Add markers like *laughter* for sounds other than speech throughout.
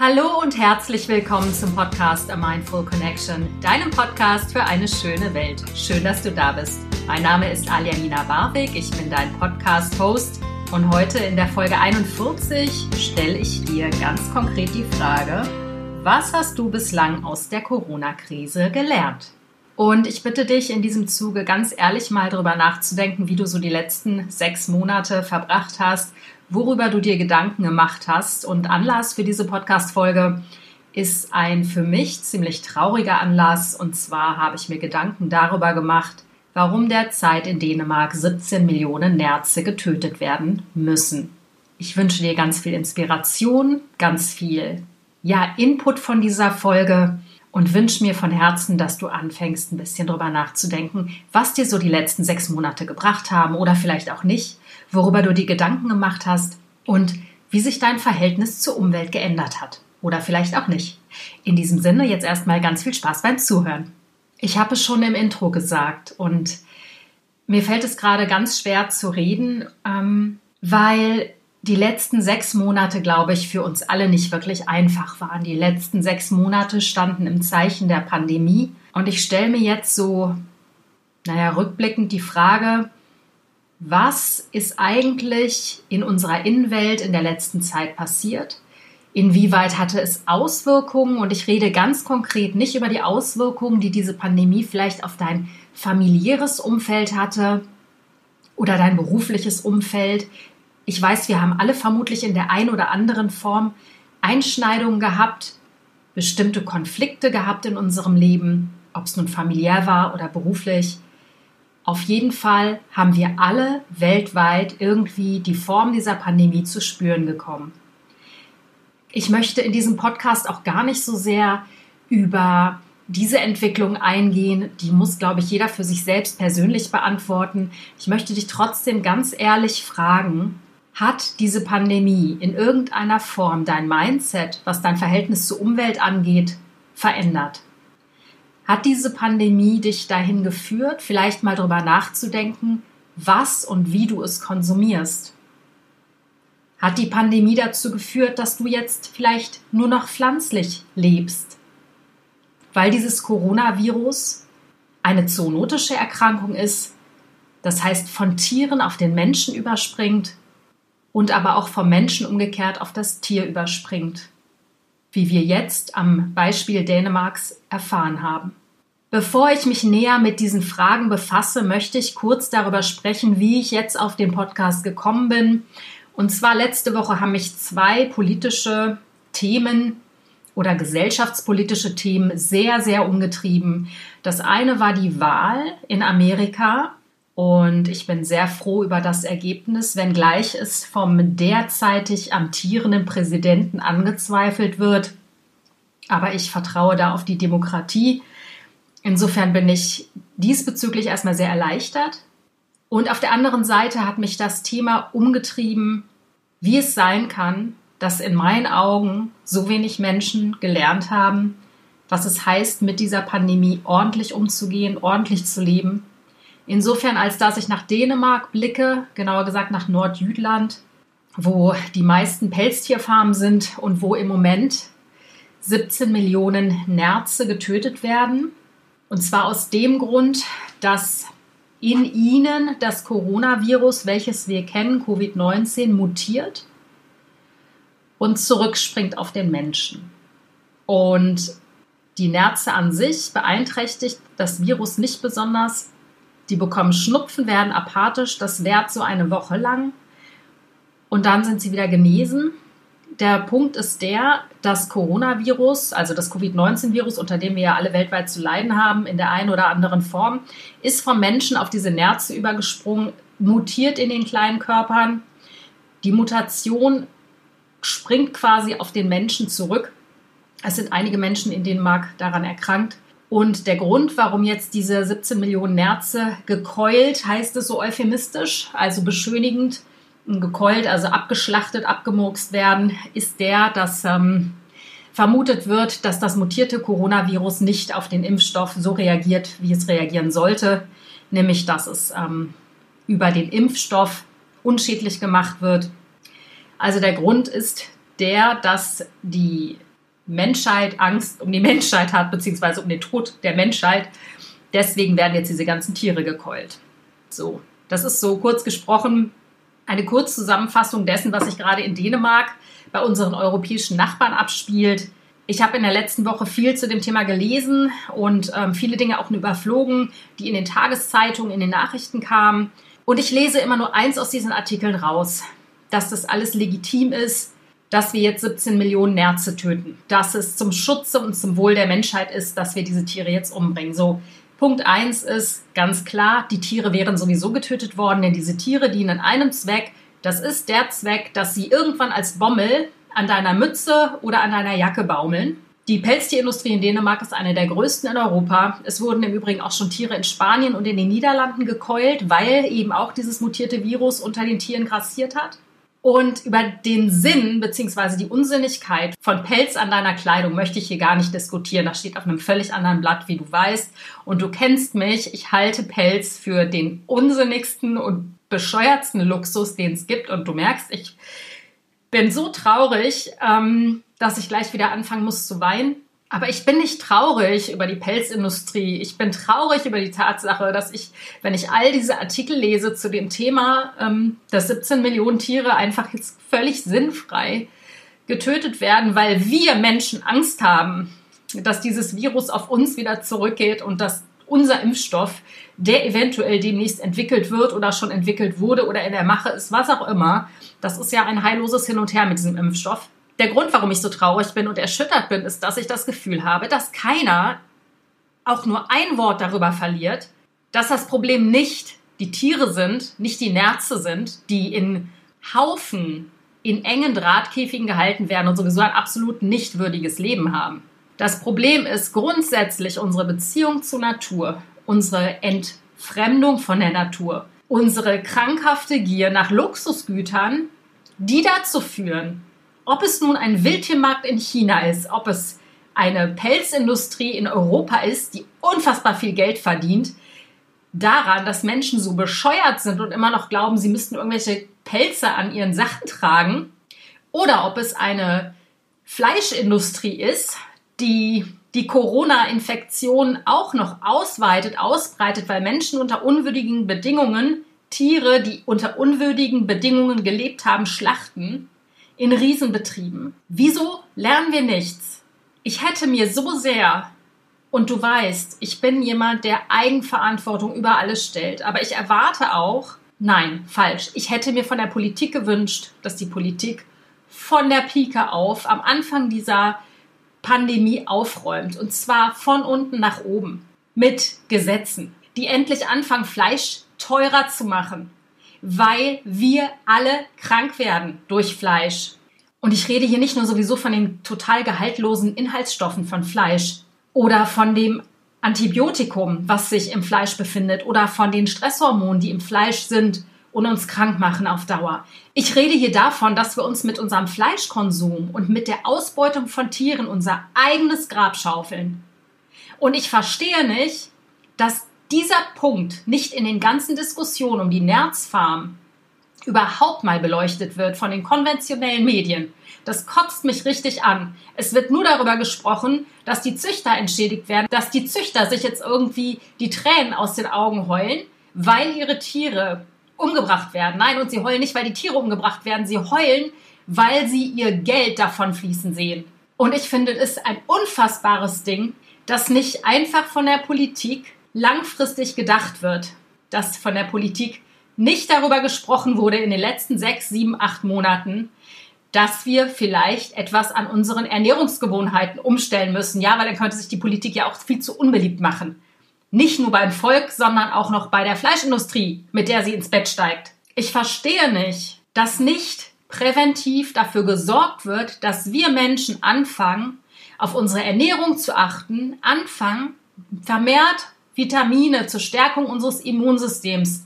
Hallo und herzlich willkommen zum Podcast A Mindful Connection, deinem Podcast für eine schöne Welt. Schön, dass du da bist. Mein Name ist Aljanina Barwig, ich bin dein Podcast-Host und heute in der Folge 41 stelle ich dir ganz konkret die Frage, was hast du bislang aus der Corona-Krise gelernt? Und ich bitte dich in diesem Zuge ganz ehrlich mal darüber nachzudenken, wie du so die letzten sechs Monate verbracht hast worüber du dir Gedanken gemacht hast. Und Anlass für diese Podcast-Folge ist ein für mich ziemlich trauriger Anlass. Und zwar habe ich mir Gedanken darüber gemacht, warum derzeit in Dänemark 17 Millionen Nerze getötet werden müssen. Ich wünsche dir ganz viel Inspiration, ganz viel ja, Input von dieser Folge und wünsche mir von Herzen, dass du anfängst, ein bisschen drüber nachzudenken, was dir so die letzten sechs Monate gebracht haben oder vielleicht auch nicht, worüber du dir Gedanken gemacht hast und wie sich dein Verhältnis zur Umwelt geändert hat. Oder vielleicht auch nicht. In diesem Sinne jetzt erstmal ganz viel Spaß beim Zuhören. Ich habe es schon im Intro gesagt und mir fällt es gerade ganz schwer zu reden, ähm, weil die letzten sechs Monate, glaube ich, für uns alle nicht wirklich einfach waren. Die letzten sechs Monate standen im Zeichen der Pandemie. Und ich stelle mir jetzt so, naja, rückblickend die Frage, was ist eigentlich in unserer Innenwelt in der letzten Zeit passiert? Inwieweit hatte es Auswirkungen? Und ich rede ganz konkret nicht über die Auswirkungen, die diese Pandemie vielleicht auf dein familiäres Umfeld hatte oder dein berufliches Umfeld. Ich weiß, wir haben alle vermutlich in der einen oder anderen Form Einschneidungen gehabt, bestimmte Konflikte gehabt in unserem Leben, ob es nun familiär war oder beruflich. Auf jeden Fall haben wir alle weltweit irgendwie die Form dieser Pandemie zu spüren gekommen. Ich möchte in diesem Podcast auch gar nicht so sehr über diese Entwicklung eingehen. Die muss, glaube ich, jeder für sich selbst persönlich beantworten. Ich möchte dich trotzdem ganz ehrlich fragen, hat diese Pandemie in irgendeiner Form dein Mindset, was dein Verhältnis zur Umwelt angeht, verändert? Hat diese Pandemie dich dahin geführt, vielleicht mal darüber nachzudenken, was und wie du es konsumierst? Hat die Pandemie dazu geführt, dass du jetzt vielleicht nur noch pflanzlich lebst? Weil dieses Coronavirus eine zoonotische Erkrankung ist, das heißt von Tieren auf den Menschen überspringt und aber auch vom Menschen umgekehrt auf das Tier überspringt wie wir jetzt am Beispiel Dänemarks erfahren haben. Bevor ich mich näher mit diesen Fragen befasse, möchte ich kurz darüber sprechen, wie ich jetzt auf den Podcast gekommen bin. Und zwar letzte Woche haben mich zwei politische Themen oder gesellschaftspolitische Themen sehr, sehr umgetrieben. Das eine war die Wahl in Amerika und ich bin sehr froh über das Ergebnis, wenngleich es vom derzeitig amtierenden Präsidenten angezweifelt wird. Aber ich vertraue da auf die Demokratie Insofern bin ich diesbezüglich erstmal sehr erleichtert. Und auf der anderen Seite hat mich das Thema umgetrieben, wie es sein kann, dass in meinen Augen so wenig Menschen gelernt haben, was es heißt, mit dieser Pandemie ordentlich umzugehen, ordentlich zu leben. Insofern, als dass ich nach Dänemark blicke, genauer gesagt nach Nordjütland, wo die meisten Pelztierfarmen sind und wo im Moment 17 Millionen Nerze getötet werden. Und zwar aus dem Grund, dass in ihnen das Coronavirus, welches wir kennen, Covid-19, mutiert und zurückspringt auf den Menschen. Und die Nerze an sich beeinträchtigt das Virus nicht besonders. Die bekommen Schnupfen, werden apathisch, das währt so eine Woche lang und dann sind sie wieder genesen der Punkt ist der, das Coronavirus, also das Covid-19-Virus, unter dem wir ja alle weltweit zu leiden haben, in der einen oder anderen Form, ist vom Menschen auf diese Nerze übergesprungen, mutiert in den kleinen Körpern. Die Mutation springt quasi auf den Menschen zurück. Es sind einige Menschen in Dänemark daran erkrankt. Und der Grund, warum jetzt diese 17 Millionen Nerze gekeult, heißt es so euphemistisch, also beschönigend, gekeult, also abgeschlachtet, abgemurkst werden, ist der, dass ähm, vermutet wird, dass das mutierte Coronavirus nicht auf den Impfstoff so reagiert, wie es reagieren sollte, nämlich dass es ähm, über den Impfstoff unschädlich gemacht wird. Also der Grund ist der, dass die Menschheit Angst um die Menschheit hat, beziehungsweise um den Tod der Menschheit. Deswegen werden jetzt diese ganzen Tiere gekeult. So, das ist so kurz gesprochen eine Kurzzusammenfassung dessen, was sich gerade in Dänemark bei unseren europäischen Nachbarn abspielt. Ich habe in der letzten Woche viel zu dem Thema gelesen und ähm, viele Dinge auch überflogen, die in den Tageszeitungen, in den Nachrichten kamen. Und ich lese immer nur eins aus diesen Artikeln raus, dass das alles legitim ist, dass wir jetzt 17 Millionen Nerze töten, dass es zum Schutze und zum Wohl der Menschheit ist, dass wir diese Tiere jetzt umbringen. So, Punkt 1 ist ganz klar, die Tiere wären sowieso getötet worden, denn diese Tiere dienen einem Zweck. Das ist der Zweck, dass sie irgendwann als Bommel an deiner Mütze oder an deiner Jacke baumeln. Die Pelztierindustrie in Dänemark ist eine der größten in Europa. Es wurden im Übrigen auch schon Tiere in Spanien und in den Niederlanden gekeult, weil eben auch dieses mutierte Virus unter den Tieren grassiert hat. Und über den Sinn bzw. die Unsinnigkeit von Pelz an deiner Kleidung möchte ich hier gar nicht diskutieren. Das steht auf einem völlig anderen Blatt, wie du weißt. Und du kennst mich. Ich halte Pelz für den unsinnigsten und bescheuertsten Luxus, den es gibt. Und du merkst, ich bin so traurig, ähm, dass ich gleich wieder anfangen muss zu weinen. Aber ich bin nicht traurig über die Pelzindustrie. Ich bin traurig über die Tatsache, dass ich, wenn ich all diese Artikel lese zu dem Thema, ähm, dass 17 Millionen Tiere einfach jetzt völlig sinnfrei getötet werden, weil wir Menschen Angst haben, dass dieses Virus auf uns wieder zurückgeht und dass unser Impfstoff, der eventuell demnächst entwickelt wird oder schon entwickelt wurde oder in der Mache ist, was auch immer, das ist ja ein heilloses Hin und Her mit diesem Impfstoff. Der Grund, warum ich so traurig bin und erschüttert bin, ist, dass ich das Gefühl habe, dass keiner auch nur ein Wort darüber verliert, dass das Problem nicht die Tiere sind, nicht die Nerze sind, die in Haufen in engen Drahtkäfigen gehalten werden und sowieso ein absolut nicht würdiges Leben haben. Das Problem ist grundsätzlich unsere Beziehung zur Natur, unsere Entfremdung von der Natur, unsere krankhafte Gier nach Luxusgütern, die dazu führen, ob es nun ein Wildtiermarkt in China ist, ob es eine Pelzindustrie in Europa ist, die unfassbar viel Geld verdient, daran, dass Menschen so bescheuert sind und immer noch glauben, sie müssten irgendwelche Pelze an ihren Sachen tragen, oder ob es eine Fleischindustrie ist, die die Corona-Infektion auch noch ausweitet, ausbreitet, weil Menschen unter unwürdigen Bedingungen Tiere, die unter unwürdigen Bedingungen gelebt haben, schlachten in Riesenbetrieben. Wieso lernen wir nichts? Ich hätte mir so sehr, und du weißt, ich bin jemand, der Eigenverantwortung über alles stellt, aber ich erwarte auch, nein, falsch, ich hätte mir von der Politik gewünscht, dass die Politik von der Pike auf am Anfang dieser Pandemie aufräumt. Und zwar von unten nach oben. Mit Gesetzen, die endlich anfangen, Fleisch teurer zu machen. Weil wir alle krank werden durch Fleisch. Und ich rede hier nicht nur sowieso von den total gehaltlosen Inhaltsstoffen von Fleisch oder von dem Antibiotikum, was sich im Fleisch befindet oder von den Stresshormonen, die im Fleisch sind und uns krank machen auf Dauer. Ich rede hier davon, dass wir uns mit unserem Fleischkonsum und mit der Ausbeutung von Tieren unser eigenes Grab schaufeln. Und ich verstehe nicht, dass dieser Punkt nicht in den ganzen Diskussionen um die Nerzfarm überhaupt mal beleuchtet wird von den konventionellen Medien. Das kotzt mich richtig an. Es wird nur darüber gesprochen, dass die Züchter entschädigt werden, dass die Züchter sich jetzt irgendwie die Tränen aus den Augen heulen, weil ihre Tiere umgebracht werden. Nein, und sie heulen nicht, weil die Tiere umgebracht werden. Sie heulen, weil sie ihr Geld davon fließen sehen. Und ich finde es ein unfassbares Ding, dass nicht einfach von der Politik langfristig gedacht wird, dass von der Politik nicht darüber gesprochen wurde in den letzten sechs, sieben, acht Monaten, dass wir vielleicht etwas an unseren Ernährungsgewohnheiten umstellen müssen. Ja, weil dann könnte sich die Politik ja auch viel zu unbeliebt machen. Nicht nur beim Volk, sondern auch noch bei der Fleischindustrie, mit der sie ins Bett steigt. Ich verstehe nicht, dass nicht präventiv dafür gesorgt wird, dass wir Menschen anfangen, auf unsere Ernährung zu achten, anfangen, vermehrt Vitamine zur Stärkung unseres Immunsystems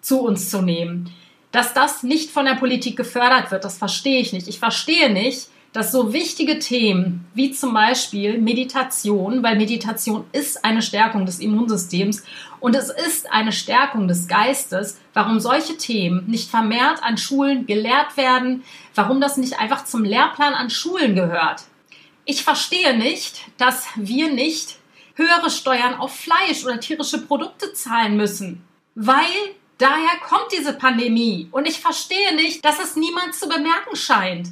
zu uns zu nehmen. Dass das nicht von der Politik gefördert wird, das verstehe ich nicht. Ich verstehe nicht, dass so wichtige Themen wie zum Beispiel Meditation, weil Meditation ist eine Stärkung des Immunsystems und es ist eine Stärkung des Geistes, warum solche Themen nicht vermehrt an Schulen gelehrt werden, warum das nicht einfach zum Lehrplan an Schulen gehört. Ich verstehe nicht, dass wir nicht höhere Steuern auf Fleisch oder tierische Produkte zahlen müssen, weil daher kommt diese Pandemie. Und ich verstehe nicht, dass es niemand zu bemerken scheint.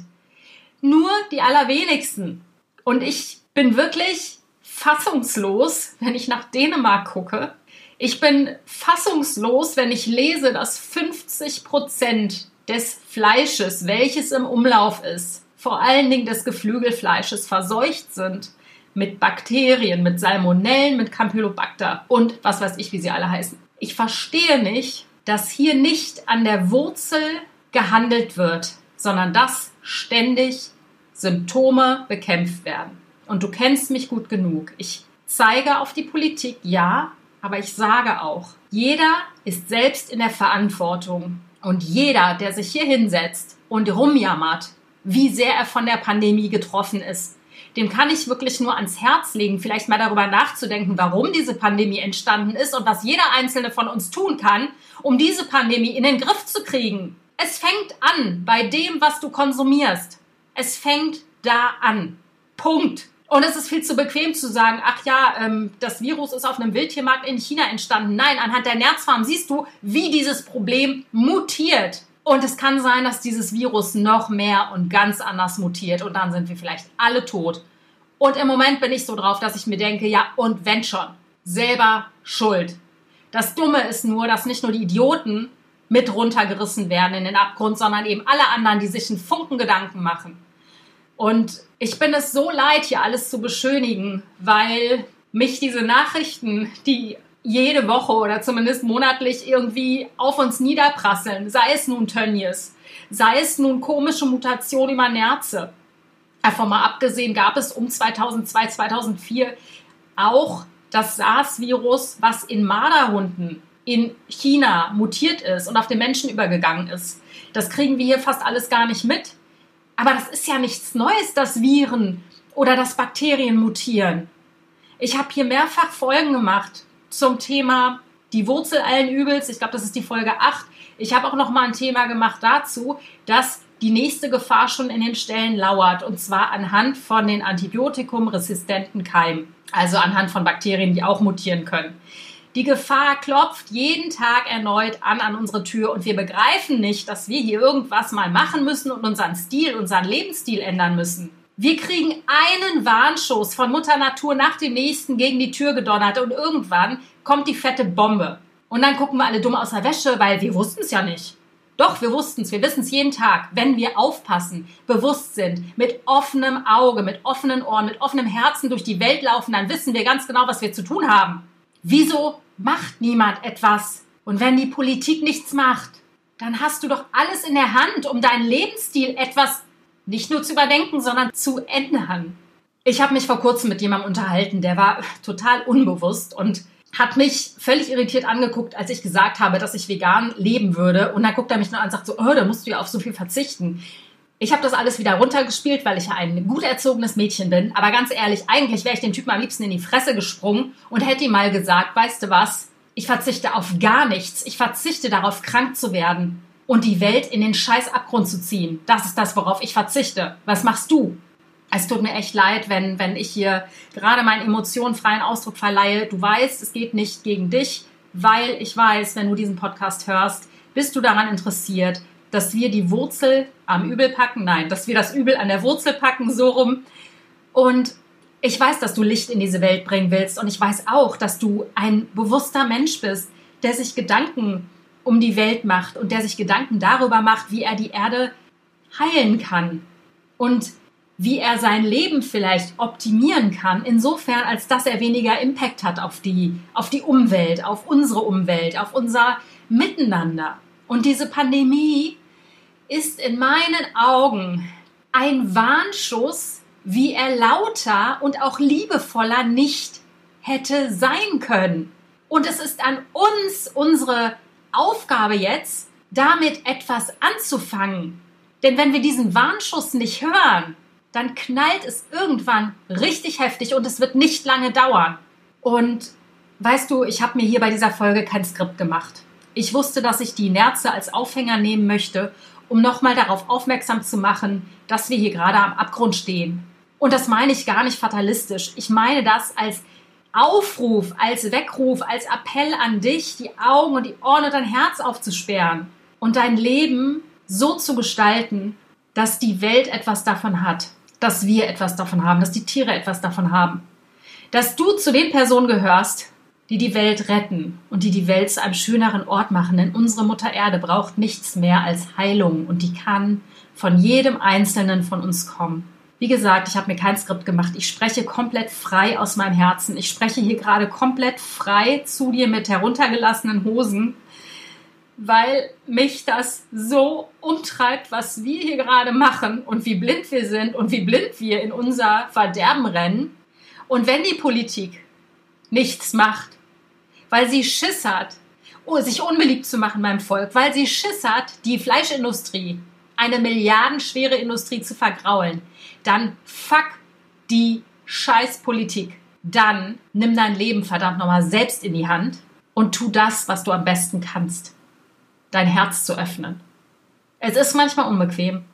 Nur die allerwenigsten. Und ich bin wirklich fassungslos, wenn ich nach Dänemark gucke. Ich bin fassungslos, wenn ich lese, dass 50 Prozent des Fleisches, welches im Umlauf ist, vor allen Dingen des Geflügelfleisches verseucht sind mit Bakterien, mit Salmonellen, mit Campylobacter und was weiß ich, wie sie alle heißen. Ich verstehe nicht, dass hier nicht an der Wurzel gehandelt wird, sondern dass ständig Symptome bekämpft werden. Und du kennst mich gut genug. Ich zeige auf die Politik, ja, aber ich sage auch, jeder ist selbst in der Verantwortung. Und jeder, der sich hier hinsetzt und rumjammert, wie sehr er von der Pandemie getroffen ist. Dem kann ich wirklich nur ans Herz legen, vielleicht mal darüber nachzudenken, warum diese Pandemie entstanden ist und was jeder einzelne von uns tun kann, um diese Pandemie in den Griff zu kriegen. Es fängt an bei dem, was du konsumierst. Es fängt da an. Punkt. Und es ist viel zu bequem zu sagen, ach ja, ähm, das Virus ist auf einem Wildtiermarkt in China entstanden. Nein, anhand der Nerzfarm siehst du, wie dieses Problem mutiert. Und es kann sein, dass dieses Virus noch mehr und ganz anders mutiert und dann sind wir vielleicht alle tot. Und im Moment bin ich so drauf, dass ich mir denke, ja, und wenn schon, selber schuld. Das Dumme ist nur, dass nicht nur die Idioten mit runtergerissen werden in den Abgrund, sondern eben alle anderen, die sich einen Funken Gedanken machen. Und ich bin es so leid, hier alles zu beschönigen, weil mich diese Nachrichten, die jede Woche oder zumindest monatlich irgendwie auf uns niederprasseln. Sei es nun Tönnies, sei es nun komische Mutationen über Nerze. Davon mal abgesehen gab es um 2002, 2004 auch das SARS-Virus, was in Marderhunden in China mutiert ist und auf den Menschen übergegangen ist. Das kriegen wir hier fast alles gar nicht mit. Aber das ist ja nichts Neues, dass Viren oder dass Bakterien mutieren. Ich habe hier mehrfach Folgen gemacht zum Thema die Wurzel allen Übels. Ich glaube, das ist die Folge 8. Ich habe auch noch mal ein Thema gemacht dazu, dass die nächste Gefahr schon in den Stellen lauert und zwar anhand von den antibiotikumresistenten Keimen, also anhand von Bakterien, die auch mutieren können. Die Gefahr klopft jeden Tag erneut an an unsere Tür und wir begreifen nicht, dass wir hier irgendwas mal machen müssen und unseren Stil, unseren Lebensstil ändern müssen. Wir kriegen einen Warnschuss von Mutter Natur nach dem nächsten gegen die Tür gedonnert und irgendwann kommt die fette Bombe. Und dann gucken wir alle dumm aus der Wäsche, weil wir wussten es ja nicht. Doch, wir wussten es, wir wissen es jeden Tag. Wenn wir aufpassen, bewusst sind, mit offenem Auge, mit offenen Ohren, mit offenem Herzen durch die Welt laufen, dann wissen wir ganz genau, was wir zu tun haben. Wieso macht niemand etwas? Und wenn die Politik nichts macht, dann hast du doch alles in der Hand, um deinen Lebensstil etwas nicht nur zu überdenken, sondern zu ändern. Ich habe mich vor kurzem mit jemandem unterhalten, der war total unbewusst und hat mich völlig irritiert angeguckt, als ich gesagt habe, dass ich vegan leben würde. Und dann guckt er mich nur an und sagt so, oh, da musst du ja auf so viel verzichten. Ich habe das alles wieder runtergespielt, weil ich ja ein gut erzogenes Mädchen bin. Aber ganz ehrlich, eigentlich wäre ich den Typen am liebsten in die Fresse gesprungen und hätte ihm mal gesagt, weißt du was, ich verzichte auf gar nichts. Ich verzichte darauf, krank zu werden und die Welt in den scheiß Abgrund zu ziehen. Das ist das, worauf ich verzichte. Was machst du? Es tut mir echt leid, wenn, wenn ich hier gerade meinen Emotionen freien Ausdruck verleihe. Du weißt, es geht nicht gegen dich, weil ich weiß, wenn du diesen Podcast hörst, bist du daran interessiert, dass wir die Wurzel am Übel packen. Nein, dass wir das Übel an der Wurzel packen, so rum. Und ich weiß, dass du Licht in diese Welt bringen willst. Und ich weiß auch, dass du ein bewusster Mensch bist, der sich Gedanken um die Welt macht und der sich Gedanken darüber macht, wie er die Erde heilen kann und wie er sein Leben vielleicht optimieren kann, insofern als dass er weniger Impact hat auf die, auf die Umwelt, auf unsere Umwelt, auf unser Miteinander. Und diese Pandemie ist in meinen Augen ein Warnschuss, wie er lauter und auch liebevoller nicht hätte sein können. Und es ist an uns, unsere Aufgabe jetzt, damit etwas anzufangen. Denn wenn wir diesen Warnschuss nicht hören, dann knallt es irgendwann richtig heftig und es wird nicht lange dauern. Und weißt du, ich habe mir hier bei dieser Folge kein Skript gemacht. Ich wusste, dass ich die Nerze als Aufhänger nehmen möchte, um nochmal darauf aufmerksam zu machen, dass wir hier gerade am Abgrund stehen. Und das meine ich gar nicht fatalistisch. Ich meine das als Aufruf, als Weckruf, als Appell an dich, die Augen und die Ohren und dein Herz aufzusperren und dein Leben so zu gestalten, dass die Welt etwas davon hat, dass wir etwas davon haben, dass die Tiere etwas davon haben. Dass du zu den Personen gehörst, die die Welt retten und die die Welt zu einem schöneren Ort machen. Denn unsere Mutter Erde braucht nichts mehr als Heilung und die kann von jedem Einzelnen von uns kommen. Wie gesagt, ich habe mir kein Skript gemacht. Ich spreche komplett frei aus meinem Herzen. Ich spreche hier gerade komplett frei zu dir mit heruntergelassenen Hosen weil mich das so umtreibt, was wir hier gerade machen und wie blind wir sind und wie blind wir in unser Verderben rennen. Und wenn die Politik nichts macht, weil sie Schiss hat, oh, sich unbeliebt zu machen beim Volk, weil sie Schiss hat, die Fleischindustrie, eine milliardenschwere Industrie zu vergraulen, dann fuck die Scheißpolitik. Dann nimm dein Leben verdammt nochmal selbst in die Hand und tu das, was du am besten kannst dein Herz zu öffnen. Es ist manchmal unbequem,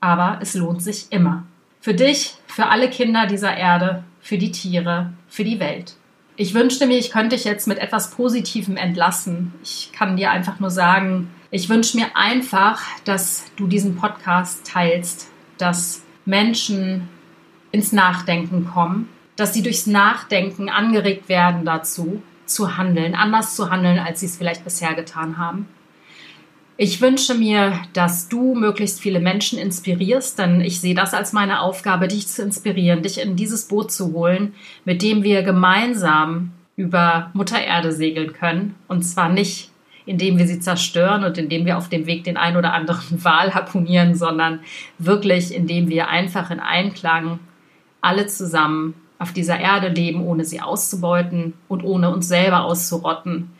aber es lohnt sich immer. Für dich, für alle Kinder dieser Erde, für die Tiere, für die Welt. Ich wünschte mir, ich könnte dich jetzt mit etwas Positivem entlassen. Ich kann dir einfach nur sagen, ich wünsche mir einfach, dass du diesen Podcast teilst, dass Menschen ins Nachdenken kommen, dass sie durchs Nachdenken angeregt werden dazu, zu handeln, anders zu handeln, als sie es vielleicht bisher getan haben. Ich wünsche mir, dass du möglichst viele Menschen inspirierst, denn ich sehe das als meine Aufgabe, dich zu inspirieren, dich in dieses Boot zu holen, mit dem wir gemeinsam über Mutter Erde segeln können. Und zwar nicht, indem wir sie zerstören und indem wir auf dem Weg den ein oder anderen *laughs* Wal harponieren, sondern wirklich, indem wir einfach in Einklang alle zusammen auf dieser Erde leben, ohne sie auszubeuten und ohne uns selber auszurotten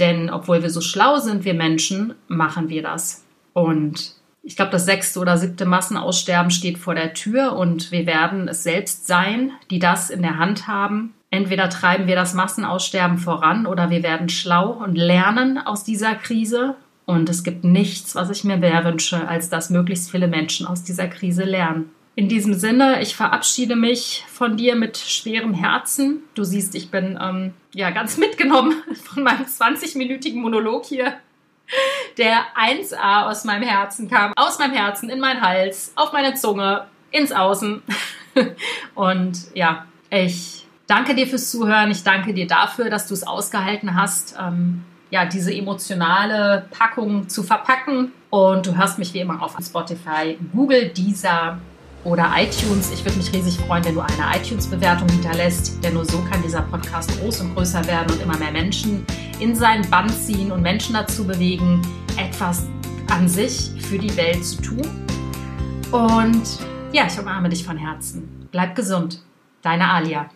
denn obwohl wir so schlau sind, wir Menschen, machen wir das. Und ich glaube, das sechste oder siebte Massenaussterben steht vor der Tür und wir werden es selbst sein, die das in der Hand haben. Entweder treiben wir das Massenaussterben voran oder wir werden schlau und lernen aus dieser Krise. Und es gibt nichts, was ich mir mehr wünsche, als dass möglichst viele Menschen aus dieser Krise lernen. In diesem Sinne, ich verabschiede mich von dir mit schwerem Herzen. Du siehst, ich bin ähm, ja ganz mitgenommen *laughs* von meinem 20-minütigen Monolog hier, der 1a aus meinem Herzen kam, aus meinem Herzen in meinen Hals, auf meine Zunge, ins Außen. *laughs* Und ja, ich danke dir fürs Zuhören. Ich danke dir dafür, dass du es ausgehalten hast, ähm, ja, diese emotionale Packung zu verpacken. Und du hörst mich wie immer auf Spotify, Google, Deezer oder iTunes. Ich würde mich riesig freuen, wenn du eine iTunes-Bewertung hinterlässt, denn nur so kann dieser Podcast groß und größer werden und immer mehr Menschen in seinen Band ziehen und Menschen dazu bewegen, etwas an sich für die Welt zu tun. Und ja, ich umarme dich von Herzen. Bleib gesund. Deine Alia.